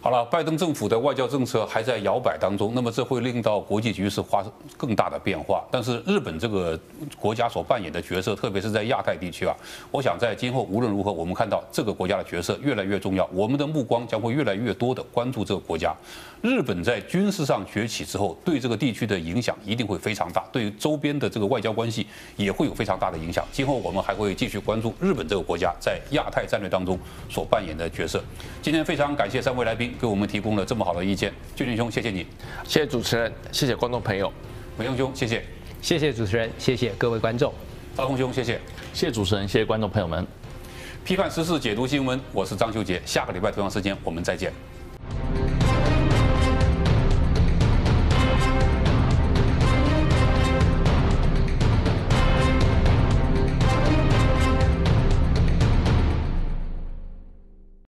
好了，拜登政府的外交政策还在摇摆当中，那么这会令到国际局势发生更大的变化。但是日本这个国家所扮演的角色，特别是在亚太地区啊，我想在今后无论如何，我们看到这个国家的角色越来越重要，我们的目光将会越来越多的关注这个国家。日本在军事上崛起之后，对这个地区的影响一定会非常大，对于周边的这个外交关系也会有非常大的影响。今后我们还会继续关注日本这个国家在亚太战略当中所扮演的角色。今天非常感谢三位来宾。给我们提供了这么好的意见，俊俊兄，谢谢你，谢谢主持人，谢谢观众朋友，美英兄，谢谢，谢谢主持人，谢谢各位观众，赵宏兄，谢谢，谢谢主持人，谢谢观众朋友们，批判时事，解读新闻，我是张修杰，下个礼拜同样时间我们再见。